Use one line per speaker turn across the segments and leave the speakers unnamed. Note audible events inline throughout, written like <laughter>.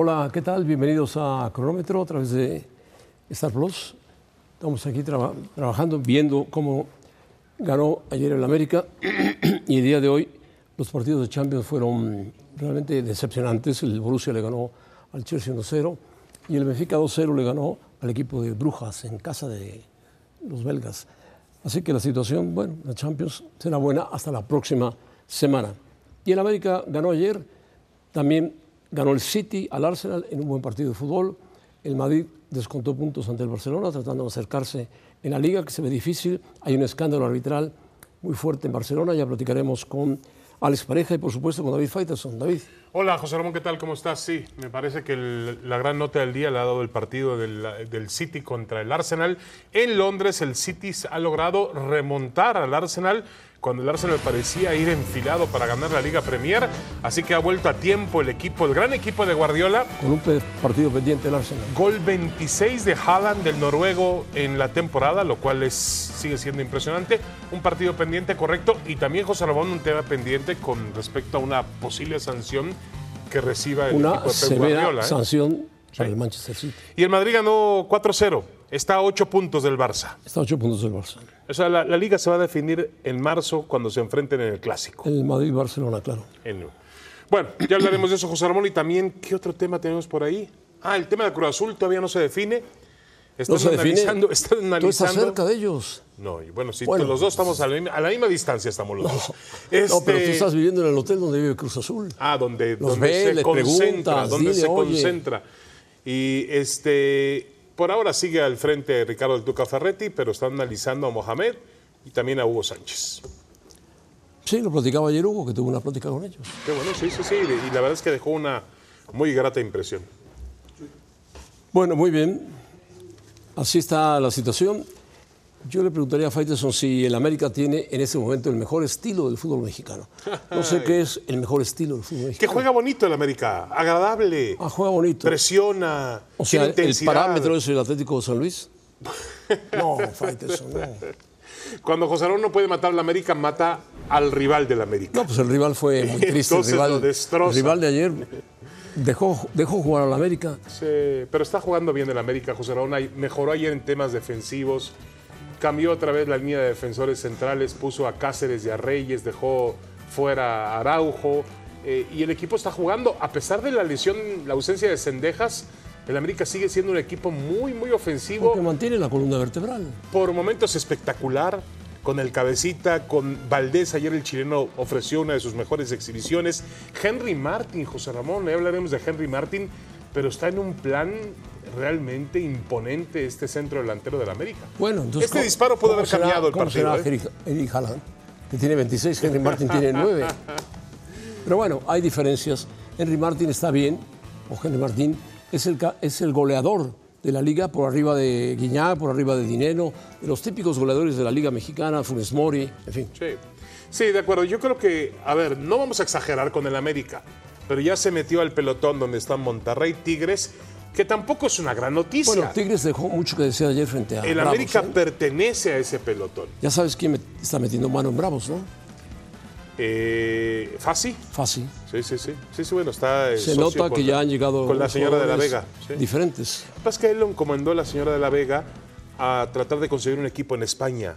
Hola, ¿qué tal? Bienvenidos a Cronómetro a través de Star Plus. Estamos aquí traba- trabajando, viendo cómo ganó ayer el América <clears throat> y el día de hoy los partidos de Champions fueron realmente decepcionantes. El Borussia le ganó al Chelsea 1-0 y el Benfica 2-0 le ganó al equipo de Brujas en casa de los belgas. Así que la situación, bueno, la Champions será buena hasta la próxima semana. Y el América ganó ayer, también ganó el City al Arsenal en un buen partido de fútbol. El Madrid descontó puntos ante el Barcelona, tratando de acercarse en la liga, que se ve difícil. Hay un escándalo arbitral muy fuerte en Barcelona. Ya platicaremos con Alex Pareja y, por supuesto, con David Faitelson. David.
Hola, José Ramón, ¿qué tal? ¿Cómo estás? Sí, me parece que el- la gran nota del día le ha dado el partido del, del City contra el Arsenal. En Londres, el City ha logrado remontar al Arsenal cuando el Arsenal parecía ir enfilado para ganar la Liga Premier. Así que ha vuelto a tiempo el equipo, el gran equipo de Guardiola.
Con un partido pendiente el Arsenal.
Gol 26 de Haaland, del noruego, en la temporada, lo cual es, sigue siendo impresionante. Un partido pendiente correcto y también, José Ramón, un tema pendiente con respecto a una posible sanción que reciba el
Una
equipo de Pep
severa
Guardiola. ¿eh?
sanción para el Manchester City.
Y el Madrid ganó 4-0. Está a 8 puntos del Barça.
Está a ocho puntos del Barça.
O sea, la, la liga se va a definir en marzo cuando se enfrenten en el Clásico.
El Madrid-Barcelona, claro.
En- Bueno, ya hablaremos de eso, José Ramón. Y también, ¿qué otro tema tenemos por ahí? Ah, el tema de Cruz Azul todavía no se define. Están
No se define.
analizando,
Tú estás
analizando.
cerca de ellos.
No, y bueno, sí,
Bueno.
los dos estamos a la, misma, a la misma distancia, estamos los dos. <laughs>
No, pero tú
Este-
estás viviendo en el hotel donde vive Cruz Azul.
Ah, donde,
Los
donde se concentra, donde
dile,
se
oye.
concentra. Y este, por ahora sigue al frente Ricardo del Tuca Ferretti, pero está analizando a Mohamed y también a Hugo Sánchez.
Sí, lo platicaba ayer Hugo, que tuvo una plática con ellos.
Qué bueno, sí, sí, sí. Y la verdad es que dejó una muy grata impresión.
Bueno, muy bien. Así está la situación. Yo le preguntaría a Faitelson si el América tiene en este momento el mejor estilo del fútbol mexicano. No sé <laughs> qué es el mejor estilo del fútbol
Que
mexicano.
juega bonito el América, agradable,
Ah, juega bonito.
presiona,
O sea,
tiene
el
intensidad.
parámetro es el Atlético de San Luis. <laughs> No, Faitelson, no.
Cuando José Ramón no puede matar al América, mata al rival del América.
No, pues el rival fue <laughs> muy triste. El
lo
rival,
destroza.
el rival de ayer dejó, dejó jugar al América.
Sí, pero está jugando bien el América, José. Ay- Mejoró ayer en temas defensivos. Cambió otra vez la línea de defensores centrales, puso a Cáceres y a Reyes, dejó fuera a Araujo. eh, y el equipo está jugando, a pesar de la lesión, la ausencia de Cendejas, el América sigue siendo un equipo muy, muy ofensivo.
Porque mantiene la columna vertebral.
Por momentos espectacular, con el cabecita, con Valdés. Ayer el chileno ofreció una de sus mejores exhibiciones. Henry Martin, José Ramón, ya hablaremos de Henry Martin, pero está en un plan realmente imponente este centro delantero del América.
Bueno, entonces.
Este
¿cómo-
disparo
cómo
haber
será-
cambiado el
¿cómo
partido,
será
eh?
Eric, Haaland, que tiene 26, Henry Martin tiene 9. <laughs> Pero bueno, hay diferencias. Henry Martin está bien, o Henry Martin es el, es el goleador de la liga por arriba de Guiñac, por arriba de Dinero, de los típicos goleadores de la liga mexicana, Funes Mori, en fin.
Sí. sí, de acuerdo. Yo creo que, a ver, no vamos a exagerar con el América, pero ya se metió al pelotón donde están Monterrey, Tigres, que tampoco es una gran noticia.
Bueno, Tigres dejó mucho que desear ayer frente a
el
Bravos,
América
¿eh?
pertenece a ese pelotón.
Ya sabes quién está metiendo mano en Bravos, ¿no?
Eh, ¿Fácil?
Fácil.
Sí, sí, sí. Sí, sí, bueno, está. eh,
Se nota que
la-
ya han llegado
Con la señora de la Vega. sí.
Diferentes.
que pasa es que él lo encomendó a la señora de la Vega a tratar de conseguir un equipo en España.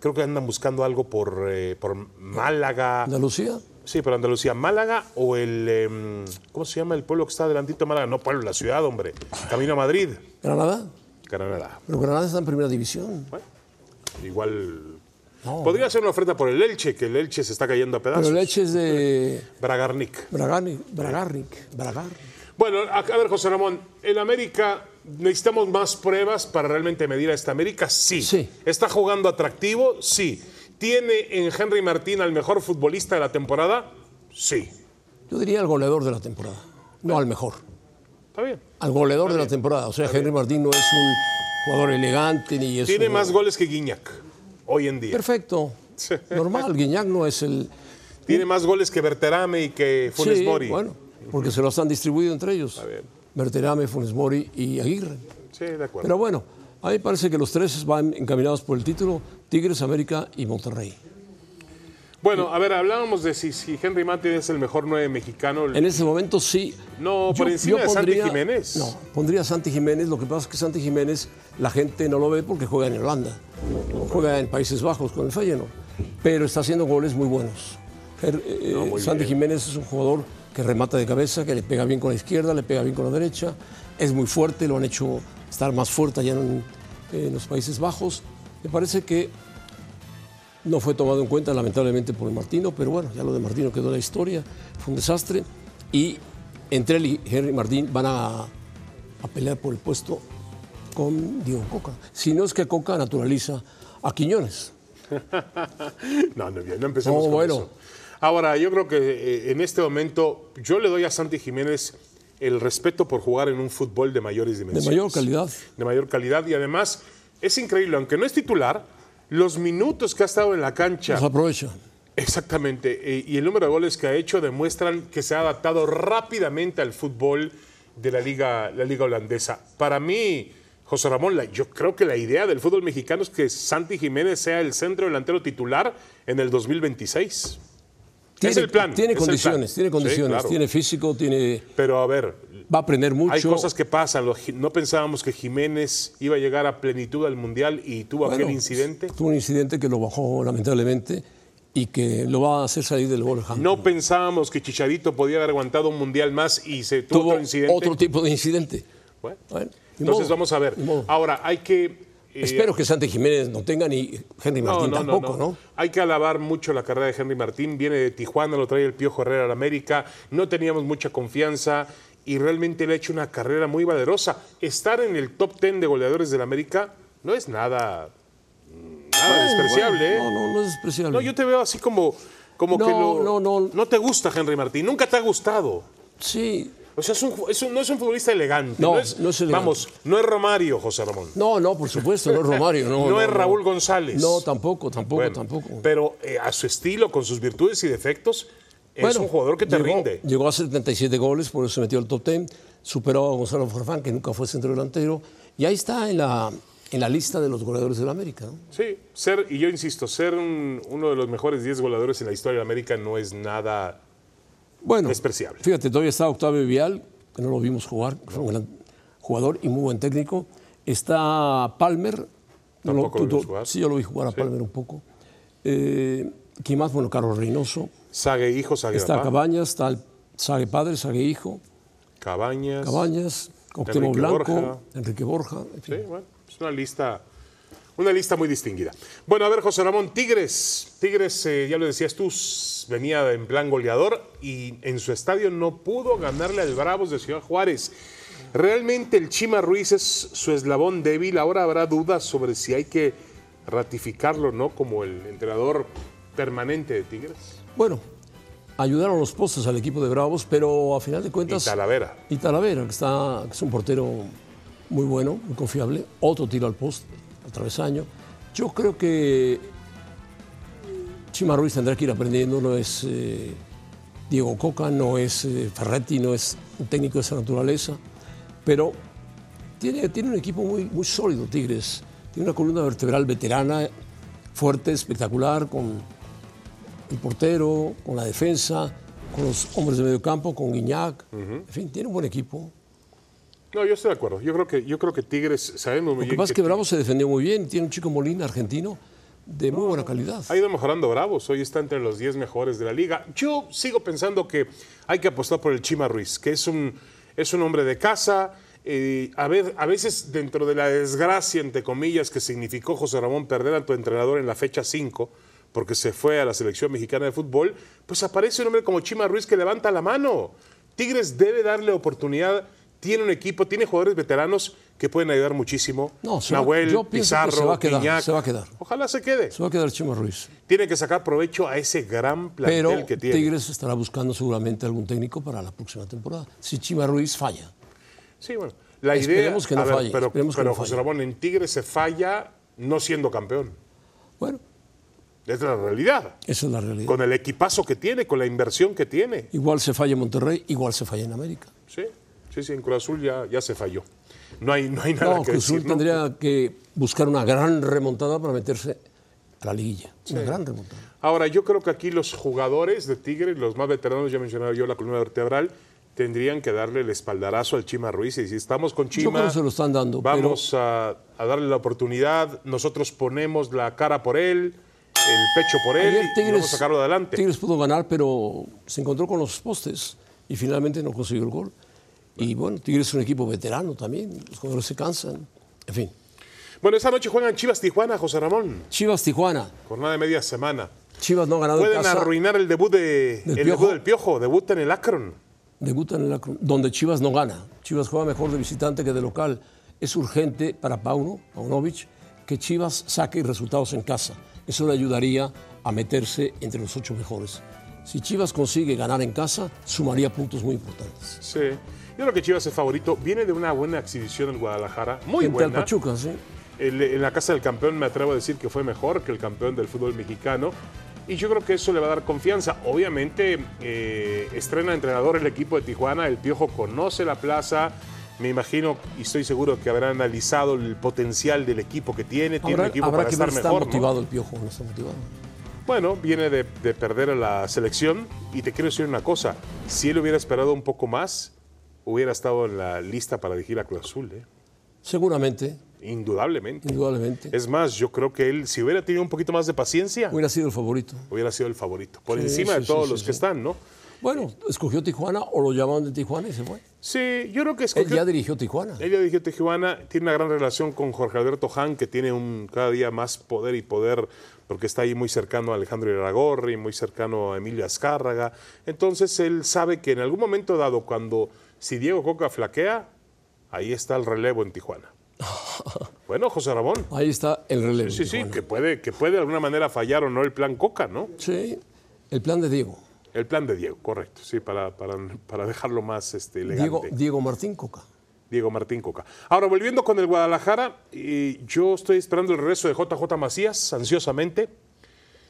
Creo que andan buscando algo por, eh, por Málaga.
Andalucía,
Sí, por Andalucía. Málaga o el. em, ¿Cómo se llama el pueblo que está delantito de Málaga? No, pueblo, la ciudad, hombre. Camino a Madrid.
Granada.
Granada.
Pero Granada está en primera división.
Bueno, igual.
No.
Podría ser una oferta por el Elche, que el Elche se está cayendo a pedazos.
Pero leche es de
Bragarnik.
Bragani- Bragarnik. Bragar.
Bueno, a, a ver, José Ramón, en América necesitamos más pruebas para realmente medir a esta América. Sí.
Sí.
¿Está jugando atractivo? Sí. ¿Tiene en Henry Martín al mejor futbolista de la temporada? Sí.
Yo diría al goleador de la temporada, no al mejor.
Está bien.
Al goleador de la temporada. O sea, Henry Martín no es un jugador elegante ni es
Tiene
un-
más goles que Guiñac hoy en día.
Perfecto. Normal. Guiñac no es el.
Tiene más goles que Berterame y que Funes
Sí,
Mori.
Bueno, porque se los han distribuido entre ellos.
bien.
Berterame, Funes Mori y Aguirre.
Sí, de acuerdo.
Pero bueno, a mí parece que los tres van encaminados por el título: Tigres, América y Monterrey.
Bueno, a ver, hablábamos de si, si Henry Martin es el mejor nueve mexicano.
En ese momento sí.
No, por encima de Santi Jiménez.
No, pondría a Santi Jiménez. Lo que pasa es que Santi Jiménez la gente no lo ve porque juega en Holanda. Juega en Países Bajos con el Feyenoord. Pero está haciendo goles muy buenos. Eh,
No, muy
Santi
bien.
Jiménez es un jugador que remata de cabeza, que le pega bien con la izquierda, le pega bien con la derecha. Es muy fuerte, lo han hecho estar más fuerte allá en, en los Países Bajos. Me parece que no fue tomado en cuenta lamentablemente por Martino, pero bueno, ya lo de Martino quedó en la historia, fue un desastre. Y entre él y Henry Martín van a, a pelear por el puesto con Diego Coca. Si no es que Coca naturaliza a Quiñones. <laughs>
No, no, bien, no empecemos con
bueno.
eso. Ahora, yo creo que eh, en este momento yo le doy a Santi Jiménez el respeto por jugar en un fútbol de mayores
De
dimensiones.
mayor calidad.
De mayor calidad y además es increíble, aunque no es titular, los minutos que ha estado en la cancha,
Los aprovecha.
exactamente, eh, y el número de goles que ha hecho demuestran que se ha adaptado rápidamente al fútbol de la liga, la liga holandesa. Para mí, José Ramón, la- yo creo que la idea del fútbol mexicano es que Santi Jiménez sea el centro delantero titular en el 2026.
Tiene,
el plan,
Tiene
es
condiciones,
plan.
tiene
Sí,
condiciones,
claro.
tiene físico, tiene,
Pero a ver,
va a aprender mucho.
hay cosas que pasan. No pensábamos que Jiménez iba a llegar a plenitud al Mundial y tuvo
Bueno,
aquel incidente.
Tuvo un incidente que lo bajó lamentablemente y que lo va a hacer salir del Wolverhampton.
No pensábamos que Chicharito podía haber aguantado un mundial más y se tuvo,
tuvo
otro incidente.
otro tipo de incidente.
Bueno, entonces
modo,
vamos a ver. Ahora, hay que. eh,
Espero que Santi Jiménez no tenga ni Henry Martín
no, no,
tampoco,
no.
¿no?
Hay que alabar mucho la carrera de Henry Martín. Viene de Tijuana, lo trae el Piojo Herrera al América. No teníamos mucha confianza y realmente le ha hecho una carrera muy valerosa. Estar en el top 10 de goleadores del América no es nada, nada despreciable. ¿eh?
No, no, no es despreciable.
No, yo te veo así como, como
No,
que lo-
no, no.
no te gusta Henry Martín. Nunca te ha gustado.
Sí,
O sea, es un, es un- no es un futbolista elegante.
No,
es,
no es elegante.
Vamos, no es Romario, José Ramón.
no, no, por supuesto, no es Romario. No, <laughs>
No es Raúl González.
No, tampoco, tampoco,
Bueno,
tampoco.
Pero eh, a su estilo, con sus virtudes y defectos, es un jugador que te
llegó,
rinde.
Llegó a 77 goles, por eso se metió al top 10. Superó a Gonzalo Farfán, que nunca fue centro delantero. Y ahí está en la, en la lista de los goleadores de la América. ¿no?
Sí, ser, y yo insisto, ser un- uno de los mejores 10 goleadores en la historia de América no es nada
Bueno,
despreciable.
fíjate, todavía está Octavio Vial, que no lo vimos jugar, que fue un gran jugador y muy buen técnico. Está Palmer. no lo-
lo
tú-
vimos
tú-
jugar.
Sí, yo lo vi jugar a Palmer un poco. Eh, ¿Quién más? Bueno, Carlos Reynoso.
Sague hijo, Sague
Está
papá,
Cabañas, está el Sague padre, Sague hijo,
Cabañas.
Cabañas, Octavio Blanco,
Borja.
Enrique Borja. en fin.
Sí, bueno, es una lista, una lista muy distinguida. Bueno, a ver, José Ramón, Tigres. Tigres, eh, ya lo decías tú, venía en plan goleador y en su estadio no pudo ganarle al Bravos de Ciudad Juárez. Realmente el Chima Ruiz es su eslabón débil. Ahora habrá dudas sobre si hay que ratificarlo, ¿no? Como el entrenador permanente de Tigres.
Bueno, ayudaron los postes al equipo de Bravos, pero a final de
Y
cuentas.
Talavera.
Y Talavera, que, está, que es un portero muy bueno, muy confiable. Otro tiro al post, al travesaño. Yo creo que Chima Ruiz tendrá que ir aprendiendo. No es eh, Diego Coca, no es eh, Ferretti, no es un técnico de esa naturaleza. Pero tiene, tiene un equipo muy, muy sólido, Tigres. Tiene una columna vertebral veterana, fuerte, espectacular, con el portero, con la defensa, con los hombres de medio campo, con Guiñac. En fin, tiene un buen equipo.
No, yo estoy de acuerdo. Yo creo que, yo creo que Tigres, sabemos muy
Lo que
bien
pasa es que Bravo se defendió muy bien. Tiene un chico Molina argentino de muy buena calidad.
Ha ido mejorando Bravos, hoy está entre los 10 mejores de la liga. Yo sigo pensando que hay que apostar por el Chima Ruiz, que es un, es un hombre de casa. eh, a, ver, a veces dentro de la desgracia, entre comillas, que significó José Ramón perder a tu entrenador en la fecha 5, porque se fue a la selección mexicana de fútbol, pues aparece un hombre como Chima Ruiz que levanta la mano. Tigres debe darle oportunidad, tiene un equipo, tiene jugadores veteranos que pueden ayudar muchísimo.
No,
Nahuel,
yo pienso que
Pizarro,
se va a quedar,
Guiñac.
se va a quedar.
Ojalá se quede
Se va a quedar Chima Ruiz.
tiene que sacar provecho a ese gran plantel
Pero
que tiene.
Tigres estará buscando seguramente algún técnico para la próxima temporada. Si Chima Ruiz falla.
Sí, bueno. La idea,
Esperemos que no
ver,
falle,
pero,
que no
José
falle.
Ramón, en Tigres se falla no siendo campeón.
Bueno,
Es la realidad.
esa es la realidad.
Con el equipazo que tiene, con la inversión que tiene.
Igual se falla en Monterrey, igual se falla en América.
Sí, sí, sí, en Cruz Azul ya, ya se falló. No hay, no hay nada
No,
que
Cruz Azul
decir. ¿no?
tendría que buscar una gran remontada para meterse a la liguilla. Una gran remontada.
Ahora, yo creo que aquí los jugadores de Tigres, los más veteranos, ya mencionaba yo la columna vertebral, tendrían que darle el espaldarazo al Chima Ruiz. Y si estamos con Chima,
Yo creo que se lo están dando. pero-
vamos a, a darle la oportunidad. Nosotros ponemos la cara por él, el pecho por él
Ayer
y vamos a sacarlo adelante.
Tigres pudo ganar, pero se encontró con los postes y finalmente no consiguió el gol. Y bueno, Tigres es un equipo veterano también, los jugadores se cansan. En fin,
Bueno, esta noche juegan Chivas Tijuana, José Ramón.
Chivas Tijuana.
Jornada de media semana.
Chivas no ha ganado en
Pueden
casa.
arruinar el debut, de,
¿Del
el
Piojo?
debut del Piojo. Debuta en el Akron.
Debuta en el Akron, donde Chivas no gana. Chivas juega mejor de visitante que de local. Es urgente para Pauno, Paunovic, que Chivas saque resultados en casa. Eso le ayudaría a meterse entre los ocho mejores. Si Chivas consigue ganar en casa, sumaría puntos muy importantes.
Sí. Yo creo que Chivas es favorito. Viene de una buena exhibición en Guadalajara. Muy
Frente al
buena.
Pachuca, sí.
El- en la casa del campeón me atrevo a decir que fue mejor que el campeón del fútbol mexicano. Y yo creo que eso le va a dar confianza. Obviamente, eh, estrena entrenador el equipo de Tijuana. El Piojo conoce la plaza. Me imagino y estoy seguro que habrá analizado el potencial del equipo que tiene. Tiene un equipo
habrá
para
que
estar
ver está
mejor. ¿no?
motivado el piojo no está motivado.
Bueno, viene de, de perder a la selección. Y te quiero decir una cosa: si él hubiera esperado un poco más, hubiera estado en la lista para dirigir a Cruz Azul. ¿eh?
Seguramente,
Indudablemente.
indudablemente.
Es más, yo creo que él, si hubiera tenido un poquito más de paciencia,
Hubiera sido el favorito.
hubiera sido el favorito. Por
Sí,
encima
sí,
de todos
sí,
los que están, ¿no?
Bueno, escogió Tijuana o lo llamaron de Tijuana y se fue.
Sí, yo creo que
Él
escogió.
ya dirigió Tijuana.
Ella dirigió Tijuana, tiene una gran relación con Jorge Alberto Han, que tiene un cada día más poder y poder, porque está ahí muy cercano a Alejandro Iragorri, muy cercano a Emilio Azcárraga. Entonces él sabe que en algún momento dado, cuando si Diego Coca flaquea, ahí está el relevo en Tijuana. <laughs> Bueno, José Ramón.
Ahí está el relevo.
Sí, sí,
Tijuana.
que puede, que puede de alguna manera fallar o no el plan Coca, ¿no?
Sí, el plan de Diego.
El plan de Diego, correcto, sí, para, para, para dejarlo más este, elegante.
Diego,
Diego,
Diego Martín Coca.
Martín Coca. Ahora, volviendo con el Guadalajara, y yo estoy esperando el regreso de JJ Macías, ansiosamente,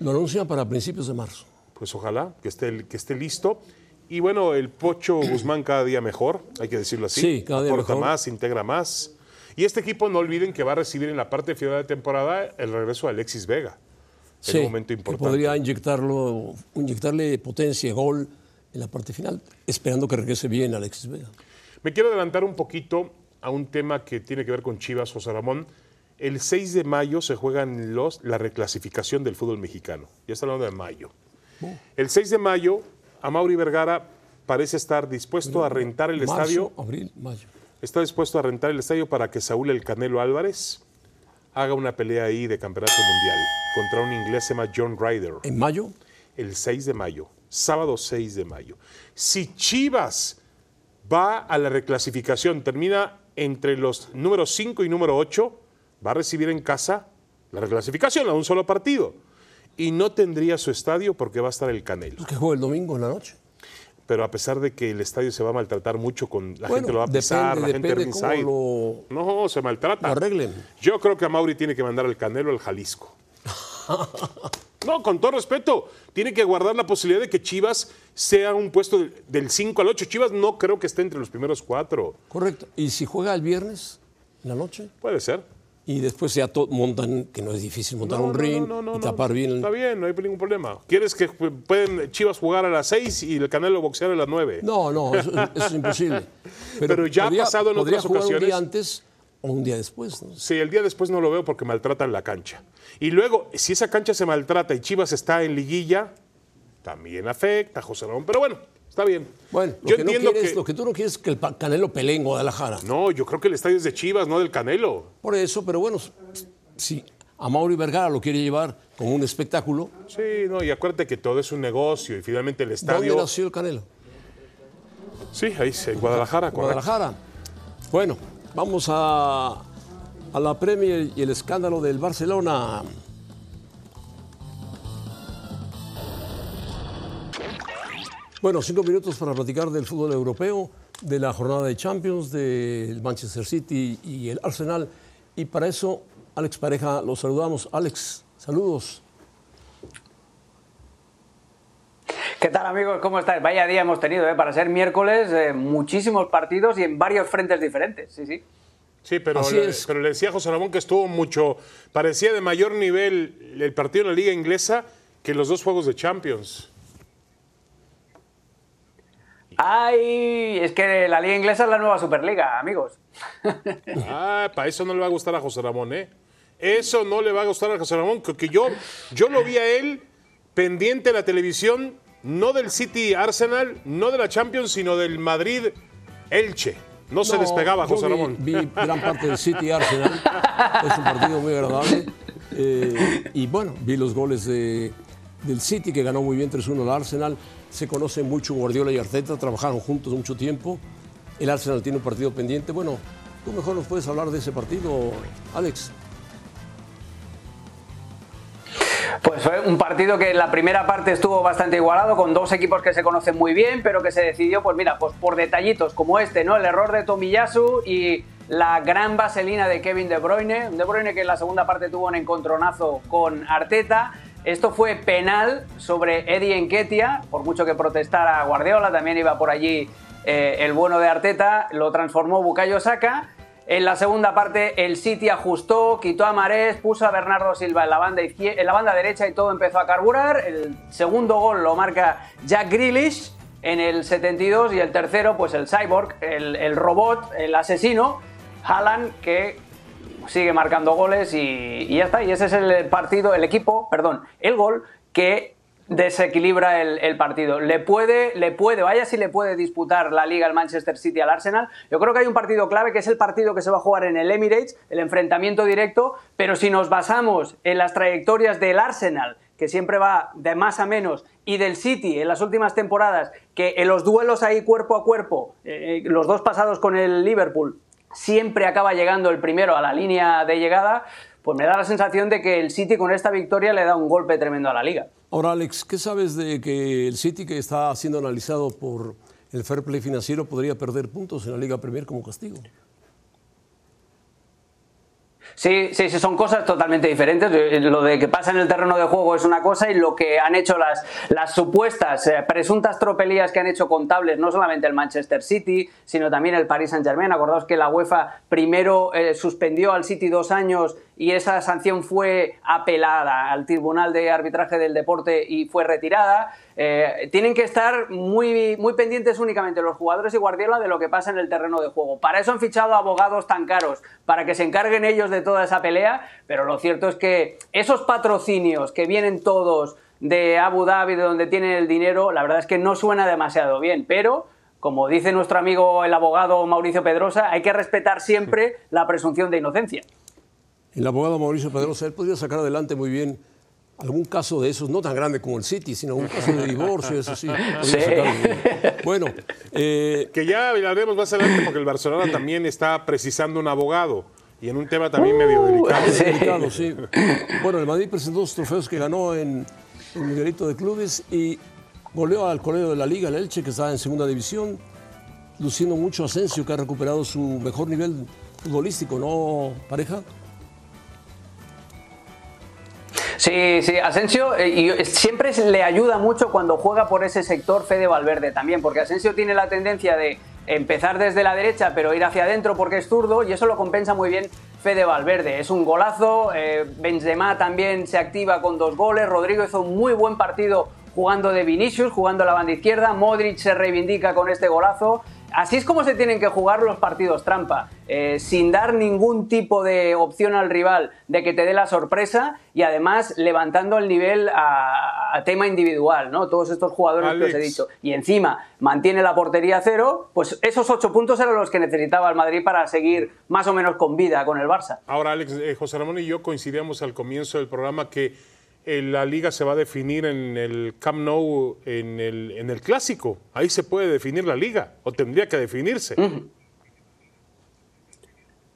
Lo anuncian para principios de marzo.
pues ojalá que esté, que esté listo. Y bueno, el Pocho <clears throat> Guzmán cada día mejor, hay que decirlo así.
Sí, cada día
Aporta
mejor.
más, integra más. Y este equipo no olviden que va a recibir en la parte final de temporada el regreso de Alexis Vega. En
Sí,
un momento
que
importante.
podría inyectarlo, inyectarle potencia, gol en la parte final, esperando que regrese bien Alexis Vega.
Me quiero adelantar un poquito a un tema que tiene que ver con Chivas, José Ramón. El 6 de mayo se juegan los, la reclasificación del fútbol mexicano. Ya está hablando de mayo. El 6 de mayo, Amauri Vergara parece estar dispuesto a rentar el
Marzo,
estadio.
abril, mayo.
Está dispuesto a rentar el estadio para que Saúl El Canelo Álvarez haga una pelea ahí de campeonato mundial contra un inglés se llama John Ryder
En mayo,
el 6 de mayo, sábado 6 de mayo. Si Chivas va a la reclasificación, termina entre los número 5 y número 8, va a recibir en casa la reclasificación a un solo partido. Y no tendría su estadio porque va a estar el Canelo.
pues que juega el domingo en la noche.
Pero a pesar de que el estadio se va a maltratar mucho, con la
Bueno,
gente lo va a pisar,
depende-
la gente
depende cómo
ringside. No, se maltrata.
Lo arreglen.
Yo creo que a Mauri tiene que mandar al Canelo al Jalisco. <laughs> No, con todo respeto, tiene que guardar la posibilidad de que Chivas sea un puesto de- del 5 al 8. Chivas no creo que esté entre los primeros cuatro.
Correcto. Y si juega el viernes en la noche
Puede ser.
Y después ya montan, que no es difícil montar
No,
un
no,
ring
no, no,
y
no.
tapar bien. el-
Está bien, no hay ningún problema. ¿Quieres que pueden Chivas jugar a las 6 y el Canelo boxear a las 9?
No, no, eso, <laughs> eso es imposible.
Pero ya ha pasado en otras
jugar un
ocasiones.
día antes o un día después. ¿no?
Sí, el día después no lo veo porque maltratan la cancha. Y luego, si esa cancha se maltrata y Chivas está en liguilla, también afecta, José Ramón. Pero bueno, está bien.
Bueno, lo
yo
que, no
entiendo
quieres,
que.
lo que tú no quieres es que el Canelo pelee en Guadalajara.
No, yo creo que el estadio es de Chivas, no del Canelo.
Por eso, pero bueno, si a Mauri Vergara lo quiere llevar como un espectáculo,
Sí, no, y acuérdate que todo es un negocio y finalmente el
¿dónde
estadio.
nació el Canelo?
Sí, ahí en Guadalajara, correcto.
Guadalajara. Bueno, vamos a, a la Premier y el escándalo del Barcelona. Bueno, cinco minutos para platicar del fútbol europeo, de la jornada de Champions, del Manchester City y el Arsenal. Y para eso, Alex Pareja, los saludamos. Alex, saludos.
¿Qué tal amigos? ¿Cómo estáis? Vaya día hemos tenido, ¿eh? Para ser miércoles, eh, muchísimos partidos y en varios frentes diferentes. Sí, sí.
Sí, pero le, pero le decía a José Ramón que estuvo mucho, parecía de mayor nivel el partido en la liga inglesa que los dos juegos de Champions.
Ay, es que la liga inglesa es la nueva Superliga, amigos.
Ah, para eso no le va a gustar a José Ramón, ¿eh? Eso no le va a gustar a José Ramón, que yo, yo lo vi a él pendiente de la televisión, no del City Arsenal, no de la Champions, sino del Madrid Elche. No, se despegaba José
vi,
Ramón.
Vi gran parte del City Arsenal. es un partido muy agradable. Eh, y bueno, vi los goles de, del City que ganó muy bien 3-1 al Arsenal. Se conocen mucho Guardiola y Arteta, trabajaron juntos mucho tiempo. El Arsenal tiene un partido pendiente. Bueno, tú mejor nos puedes hablar de ese partido, Alex.
Pues fue un partido que en la primera parte estuvo bastante igualado, con dos equipos que se conocen muy bien, pero que se decidió, pues mira, pues por detallitos como este, ¿no? El error de Tomiyasu y la gran vaselina de Kevin De Bruyne. De Bruyne que en la segunda parte tuvo un encontronazo con Arteta. Esto fue penal sobre Eddie Enquetia, por mucho que protestara Guardiola, también iba por allí eh, el bueno de Arteta, lo transformó Bukayo Saka. En la segunda parte el City ajustó, quitó a Marés, puso a Bernardo Silva en la, banda en la banda derecha y todo empezó a carburar. El segundo gol lo marca Jack Grealish en el 72 y el tercero pues el Cyborg, el, robot, el asesino, Haaland, que sigue marcando goles y, ya está. Y ese es el partido, el equipo, perdón, el gol que desequilibra el, partido. Le puede, le puede, vaya si le puede disputar la liga al Manchester City al Arsenal. Yo creo que hay un partido clave que es el partido que se va a jugar en el Emirates, el enfrentamiento directo, pero si nos basamos en las trayectorias del Arsenal, que siempre va de más a menos, y del City en las últimas temporadas, que en los duelos ahí cuerpo a cuerpo, eh, los dos pasados con el Liverpool, siempre acaba llegando el primero a la línea de llegada, pues me da la sensación de que el City con esta victoria le da un golpe tremendo a la liga.
Ahora, Alex, ¿qué sabes de que el City, que está siendo analizado por el fair play financiero, podría perder puntos en la Liga Premier como castigo?
Sí, sí, sí, son cosas totalmente diferentes. Eh, lo de que pasa en el terreno de juego es una cosa y lo que han hecho las, las supuestas, eh, presuntas tropelías que han hecho contables, no solamente el Manchester City, sino también el Paris Saint-Germain. Acordaos que la UEFA primero eh, suspendió al City dos años y esa sanción fue apelada al Tribunal de Arbitraje del Deporte y fue retirada. Eh, tienen que estar muy, muy pendientes únicamente los jugadores y Guardiola de lo que pasa en el terreno de juego. Para eso han fichado abogados tan caros, para que se encarguen ellos de toda esa pelea, pero lo cierto es que esos patrocinios que vienen todos de Abu Dhabi, de donde tienen el dinero, la verdad es que no suena demasiado bien, pero como dice nuestro amigo el abogado Mauricio Pedrosa, hay que respetar siempre la presunción de inocencia.
El abogado Mauricio Pedrosa, él podría sacar adelante muy bien algún caso de esos, no tan grande como el City, sino un caso de divorcio, eso <laughs> sí.
sí.
Bueno,
eh, que ya hablaremos más adelante porque el Barcelona también está precisando un abogado y en un tema también medio delicado.
Sí. delicado sí. Bueno, el Madrid presentó dos trofeos que ganó en el Miguelito de Clubes y goleó al colegio de la Liga, el Elche, que está en segunda división, luciendo mucho Asensio, que ha recuperado su mejor nivel futbolístico, ¿no, pareja?
Sí, sí, Asensio eh, y siempre le ayuda mucho cuando juega por ese sector Fede Valverde también, porque Asensio tiene la tendencia de empezar desde la derecha pero ir hacia adentro porque es zurdo y eso lo compensa muy bien Fede Valverde. Es un golazo, eh, Benzema también se activa con dos goles, Rodrigo hizo un muy buen partido jugando de Vinicius, jugando a la banda izquierda, Modric se reivindica con este golazo. Así es como se tienen que jugar los partidos trampa, eh, sin dar ningún tipo de opción al rival de que te dé la sorpresa y además levantando el nivel a, tema individual, ¿no? Todos estos jugadores que os he dicho. Y encima mantiene la portería cero, pues esos ocho puntos eran los que necesitaba el Madrid para seguir más o menos con vida con el Barça.
Ahora, Alex, eh, José Ramón y yo coincidíamos al comienzo del programa que eh, la liga se va a definir en el Camp Nou, en el, en el clásico. Ahí se puede definir la liga, o tendría que definirse.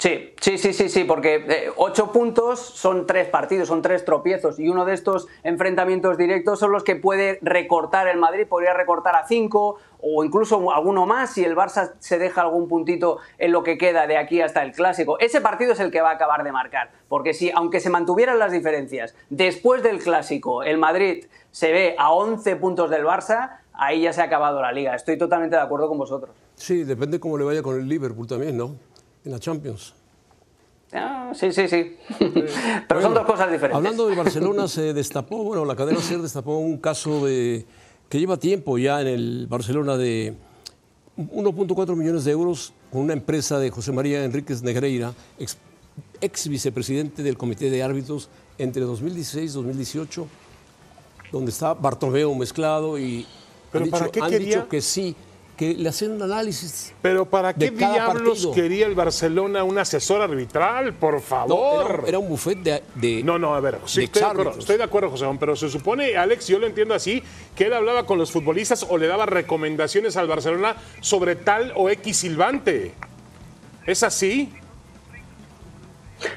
Sí, sí, sí, sí, sí, porque eh, ocho puntos son tres partidos, son tres tropiezos y uno de estos enfrentamientos directos son los que puede recortar el Madrid, podría recortar a cinco o incluso alguno más si el Barça se deja algún puntito en lo que queda de aquí hasta el clásico. Ese partido es el que va a acabar de marcar, porque si aunque se mantuvieran las diferencias, después del clásico el Madrid se ve a 11 puntos del Barça, ahí ya se ha acabado la liga. Estoy totalmente de acuerdo con vosotros.
Sí, depende cómo le vaya con el Liverpool también, ¿no? En la Champions.
Ah, sí, sí, sí. <laughs> Pero son dos cosas diferentes.
Hablando de <laughs> Barcelona, se destapó, bueno, la cadena SER destapó un caso de, que lleva tiempo ya en el Barcelona de 1.4 millones de euros con una empresa de José María Enríquez Negreira, ex, ex vicepresidente del Comité de Árbitros entre 2016 y 2018, donde está Bartomeu mezclado y
¿Pero
han,
para
dicho,
qué
han
quería?
dicho que sí, que le hacen un análisis.
Pero ¿para
de
qué
cada
diablos
partido.
quería el Barcelona un asesor arbitral? Por
No,
favor.
era, era un buffet de, de-
No, no, a ver, sí,
de
estoy, de acuerdo, estoy de acuerdo, José Juan, pero se supone, Alex, yo lo entiendo así, que él hablaba con los futbolistas o le daba recomendaciones al Barcelona sobre tal o X silbante. ¿Es así?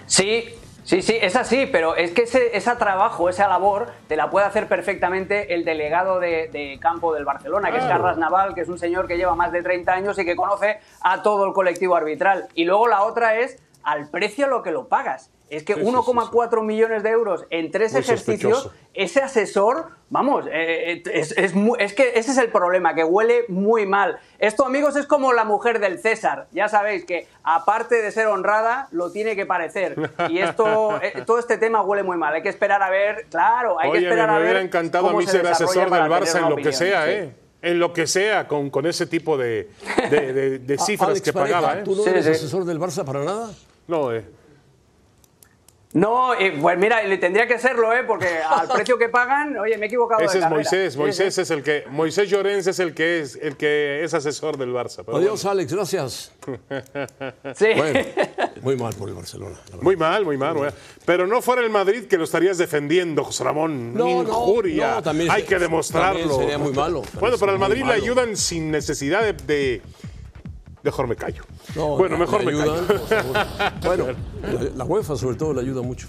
Sí, sí, sí, es así, pero es que ese, ese trabajo, esa labor, te la puede hacer perfectamente el delegado de, de campo del Barcelona, que es. Carras Naval, que es un señor que lleva más de 30 años y que conoce a todo el colectivo arbitral. Y luego la otra es al precio a lo que lo pagas. Es que
Sí, sí,
1,4 millones de euros en tres
Muy
ejercicios,
sospechoso.
ese asesor, vamos, eh, eh, es, es es que ese es el problema, que huele muy mal. Esto, amigos, es como la mujer del César. Ya sabéis que, aparte de ser honrada, lo tiene que parecer. Y esto, eh, todo este tema huele muy mal. Hay que esperar a ver, claro, hay que
Oye,
esperar
me
a ver.
hubiera encantado a mí
se
ser asesor del Barça en lo que sea,
sí.
¿eh? En lo que sea, con, con ese tipo de, de, de- de cifras
Alex
que
Pareja,
pagaba, ¿eh?
¿Tú no
Sí,
eres
sí.
asesor del Barça para nada?
No, eh.
No, eh, pues mira, le tendría que serlo, ¿eh? Porque al precio que pagan, oye, me he equivocado de
Ese es
carrera.
Moisés, Moisés es el que, Moisés Llorens es el que es, el que es asesor del Barça. pero
Adiós, Alex, gracias. <laughs>
Sí.
Bueno, muy mal por el Barcelona.
Muy mal, muy mal. Pero no fuera el Madrid que lo estarías defendiendo, José Ramón.
No, no,
Injuria.
no, también
Hay
se-
que demostrarlo.
también sería muy malo,
Bueno, pero al Madrid le ayudan sin necesidad de. de- Mejor me callo.
No,
bueno, mejor me
ayudan,
callo. <laughs>
Bueno, la, la UEFA sobre todo le ayuda mucho.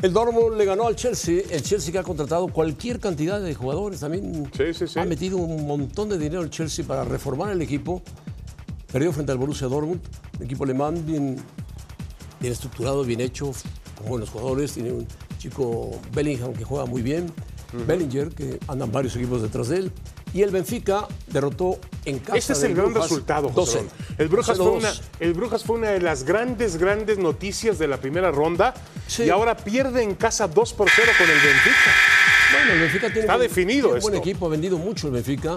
El Dortmund le ganó al Chelsea. El Chelsea que ha contratado cualquier cantidad de jugadores también.
Sí, sí, sí.
Ha metido un montón de dinero el Chelsea para reformar el equipo. Perdió frente al Borussia Dortmund. Un equipo alemán bien, bien estructurado, bien hecho, con buenos jugadores. Tiene un chico Bellingham que juega muy bien. Bellinger, que andan varios equipos detrás de él. Y el Benfica derrotó en casa
Este es el gran
Brujas
resultado, José.
12.
El Brujas, fue
12-2.
una, el Brujas fue una de las grandes, grandes noticias de la primera ronda.
Sí.
Y ahora pierde en casa 2 por 0 con el Benfica.
Bueno, el Benfica tiene
Está
buen-
definido
tiene buen
esto.
equipo, ha vendido mucho el Benfica.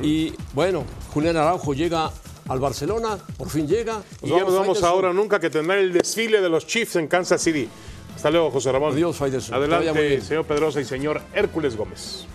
Y bueno, Julián Araujo llega al Barcelona, por fin llega.
Y ya nos vamos ahora o nunca que tendrá el desfile de los Chiefs en Kansas City. Hasta luego, José Ramón.
Adiós, Faitelson.
Adelante, señor Pedrosa y señor Hércules Gómez.